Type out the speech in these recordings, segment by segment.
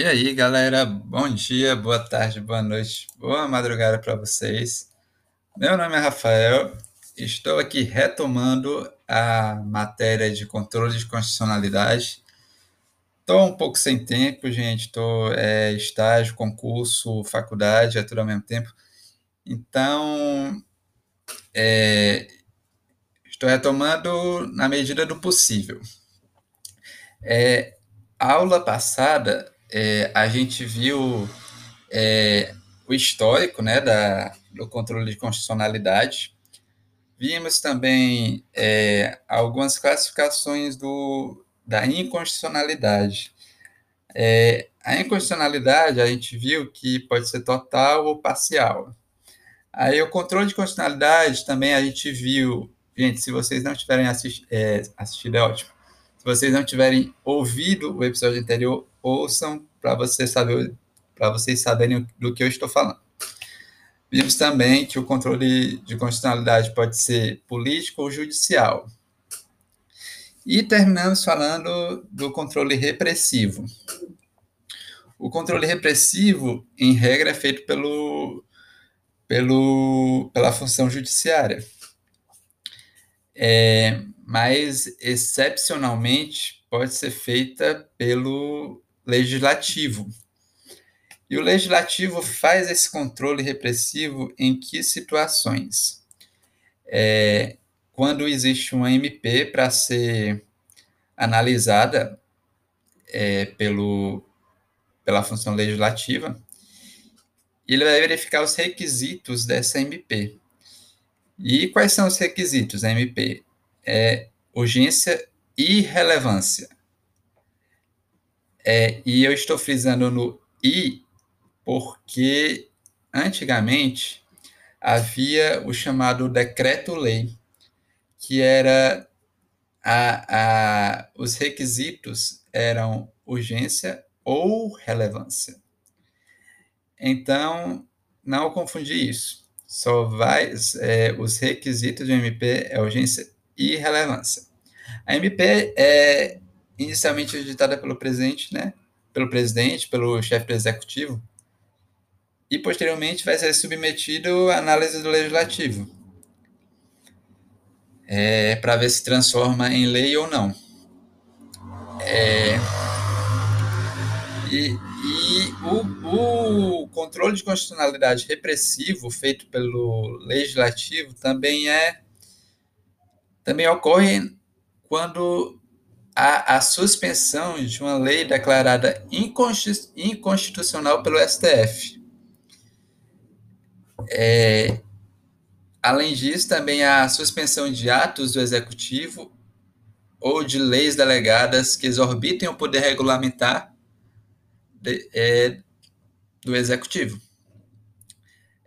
E aí, galera, bom dia, boa tarde, boa noite, boa madrugada para vocês. Meu nome é Rafael, estou aqui retomando a matéria de controle de constitucionalidade. Estou um pouco sem tempo, gente, estou é, estágio, concurso, faculdade, é tudo ao mesmo tempo. Então, é, estou retomando na medida do possível. É, aula passada é, a gente viu é, o histórico né, da, do controle de constitucionalidade. Vimos também é, algumas classificações do, da inconstitucionalidade. É, a inconstitucionalidade a gente viu que pode ser total ou parcial. Aí o controle de constitucionalidade também a gente viu, gente, se vocês não tiverem assisti é, assistido é ótimo. Se vocês não tiverem ouvido o episódio anterior, ouçam para você saber para vocês saberem do que eu estou falando. Vimos também que o controle de constitucionalidade pode ser político ou judicial. E terminamos falando do controle repressivo. O controle repressivo, em regra, é feito pelo, pelo, pela função judiciária. É, mas, excepcionalmente, pode ser feita pelo legislativo. E o legislativo faz esse controle repressivo em que situações? É, quando existe uma MP para ser analisada é, pelo, pela função legislativa, ele vai verificar os requisitos dessa MP. E quais são os requisitos da MP? É urgência e relevância. É, e eu estou frisando no I porque antigamente havia o chamado decreto-lei, que era a, a, os requisitos eram urgência ou relevância. Então, não confundir isso. Só vai é, os requisitos do MP é urgência e relevância. A MP é inicialmente editada pelo presidente, né? Pelo presidente, pelo chefe do executivo, e posteriormente vai ser submetido à análise do legislativo, é, para ver se transforma em lei ou não. É, e, e o, o, controle de constitucionalidade repressivo feito pelo legislativo também é também ocorre quando a, a suspensão de uma lei declarada inconstitucional pelo STF. É, além disso, também a suspensão de atos do Executivo ou de leis delegadas que exorbitem o poder regulamentar de, é, do Executivo.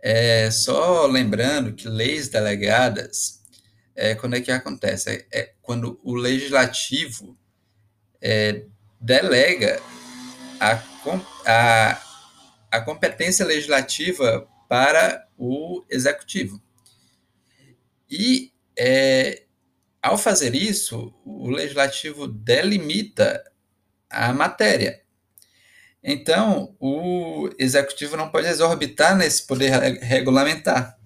É, só lembrando que leis delegadas é, quando é que acontece? É, é quando o legislativo é, delega a, a, a competência legislativa para o executivo. E, é, ao fazer isso, o legislativo delimita a matéria. Então, o executivo não pode exorbitar nesse poder regulamentar.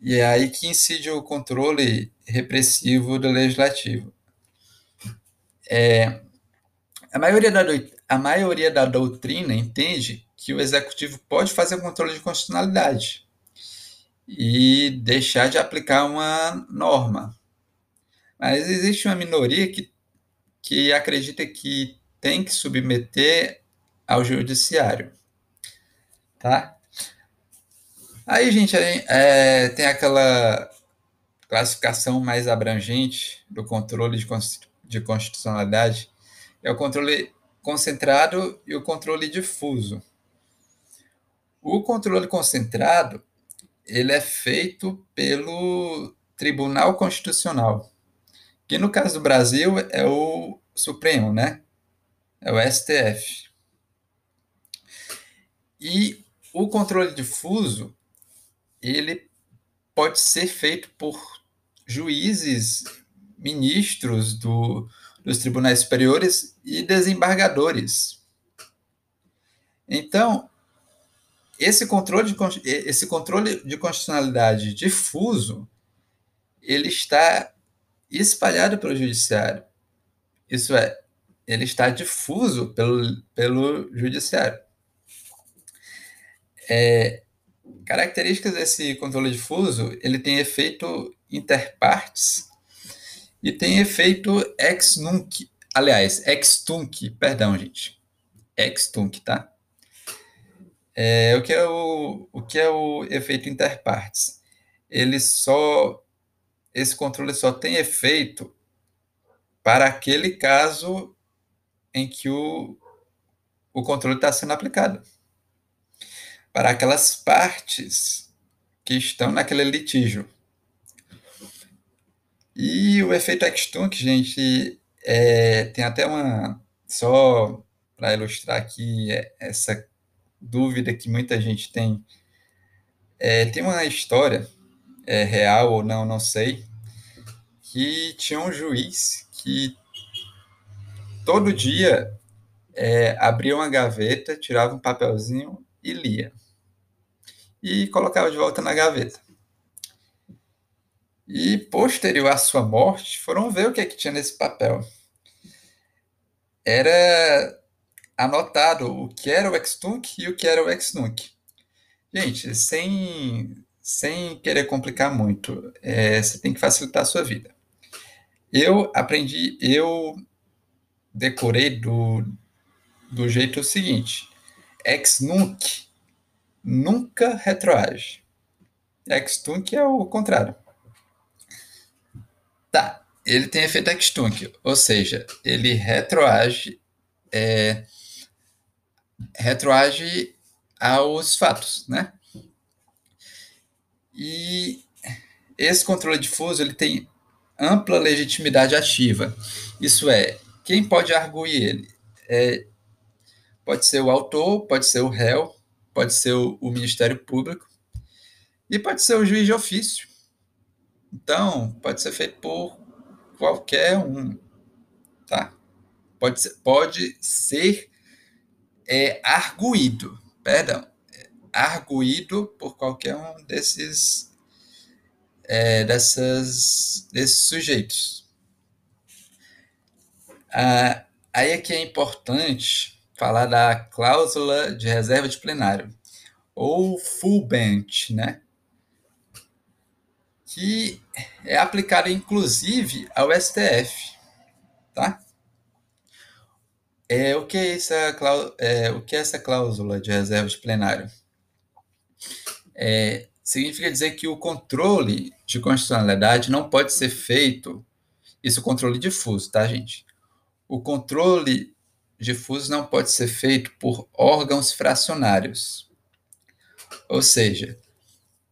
E é aí que incide o controle repressivo do legislativo. É, a, maioria da, a maioria da doutrina entende que o executivo pode fazer controle de constitucionalidade e deixar de aplicar uma norma. Mas existe uma minoria que, que acredita que tem que submeter ao judiciário. Tá? Aí, gente, é, tem aquela classificação mais abrangente do controle de, de constitucionalidade, é o controle concentrado e o controle difuso. O controle concentrado, ele é feito pelo Tribunal Constitucional, que no caso do Brasil é o Supremo, né? É o STF. E o controle difuso, ele pode ser feito por juízes, ministros do, dos tribunais superiores e desembargadores. Então, esse controle de, esse controle de constitucionalidade difuso ele está espalhado pelo judiciário. Isso é, ele está difuso pelo, pelo judiciário. É, características desse controle difuso, ele tem efeito interpartes e tem efeito ex nunc, aliás, ex tunc, perdão, gente. Ex tunc, tá? É, o, que é o, o que é o efeito interpartes? Ele só esse controle só tem efeito para aquele caso em que o, o controle está sendo aplicado. Para aquelas partes que estão naquele litígio. E o efeito extunc, gente, é, tem até uma. Só para ilustrar aqui essa dúvida que muita gente tem. É, tem uma história, é, real ou não, não sei, que tinha um juiz que todo dia é, abria uma gaveta, tirava um papelzinho e lia. E colocava de volta na gaveta. E posterior à sua morte, foram ver o que, é que tinha nesse papel. Era anotado o que era o extunc e o que era o exnunc. Gente, sem, sem querer complicar muito, é, você tem que facilitar a sua vida. Eu aprendi, eu decorei do, do jeito seguinte: ex nunc nunca retroage. Ex tunc é o contrário. Tá, ele tem efeito ex tunc, ou seja, ele retroage é, retroage aos fatos, né? E esse controle difuso ele tem ampla legitimidade ativa. Isso é, quem pode arguir ele? É, pode ser o autor, pode ser o réu, pode ser o, o Ministério Público e pode ser o juiz de ofício. Então, pode ser feito por qualquer um, tá? Pode ser, pode ser é, arguído, perdão, arguído por qualquer um desses é, dessas, desses sujeitos. Ah, aí é que é importante falar da cláusula de reserva de plenário, ou full bench, né? que é aplicada inclusive ao STF, tá? É, o, que é essa, é, o que é essa cláusula de reserva de plenário? É, significa dizer que o controle de constitucionalidade não pode ser feito, isso é controle difuso, tá, gente? O controle difuso não pode ser feito por órgãos fracionários. Ou seja,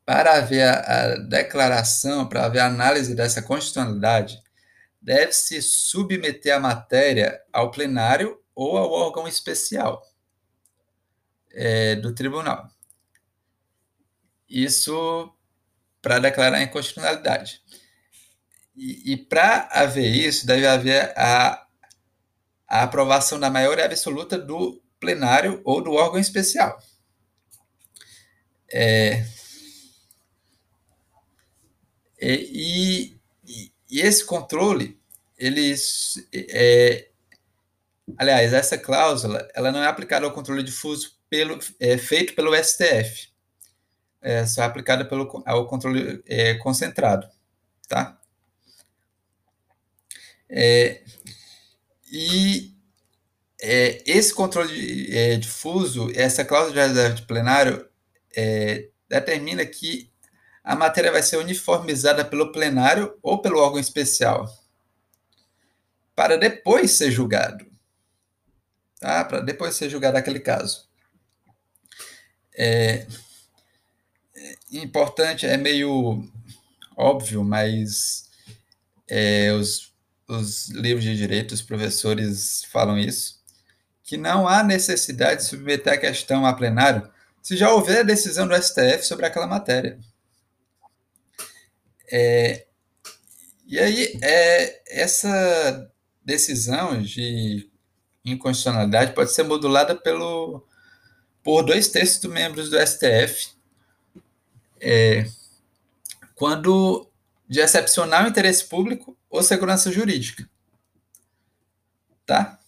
para haver a, a declaração, para haver a análise dessa constitucionalidade, deve-se submeter a matéria ao plenário ou ao órgão especial é, do tribunal. Isso para declarar a inconstitucionalidade. E, e para haver isso, deve haver a, a aprovação da maioria absoluta do plenário ou do órgão especial. É, e, e, e, esse controle, eles, é, aliás, essa cláusula, ela não é aplicada ao controle difuso pelo, é, feito pelo STF é, só é aplicada pelo, ao controle é, concentrado, tá? É, e é, esse controle é, difuso, essa cláusula de reserva de plenário, é, determina que a matéria vai ser uniformizada pelo plenário ou pelo órgão especial, para depois ser julgado. Tá? Para depois ser julgado aquele caso. É, importante, é meio óbvio, mas é, os, os livros de direito, os professores falam isso, que não há necessidade de submeter a questão a plenário se já houver decisão do STF sobre aquela matéria. É, e aí, é, essa decisão de inconstitucionalidade pode ser modulada pelo, por dois terços dos membros do STF, é, quando de excepcional interesse público ou segurança jurídica. Tá?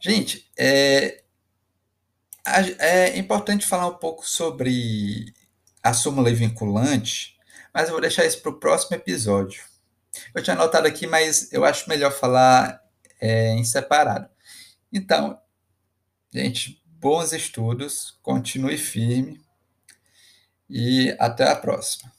Gente, é, é importante falar um pouco sobre a súmula vinculante, mas eu vou deixar isso para o próximo episódio. Eu tinha anotado aqui, mas eu acho melhor falar é, em separado. Então, gente, bons estudos, continue firme e até a próxima.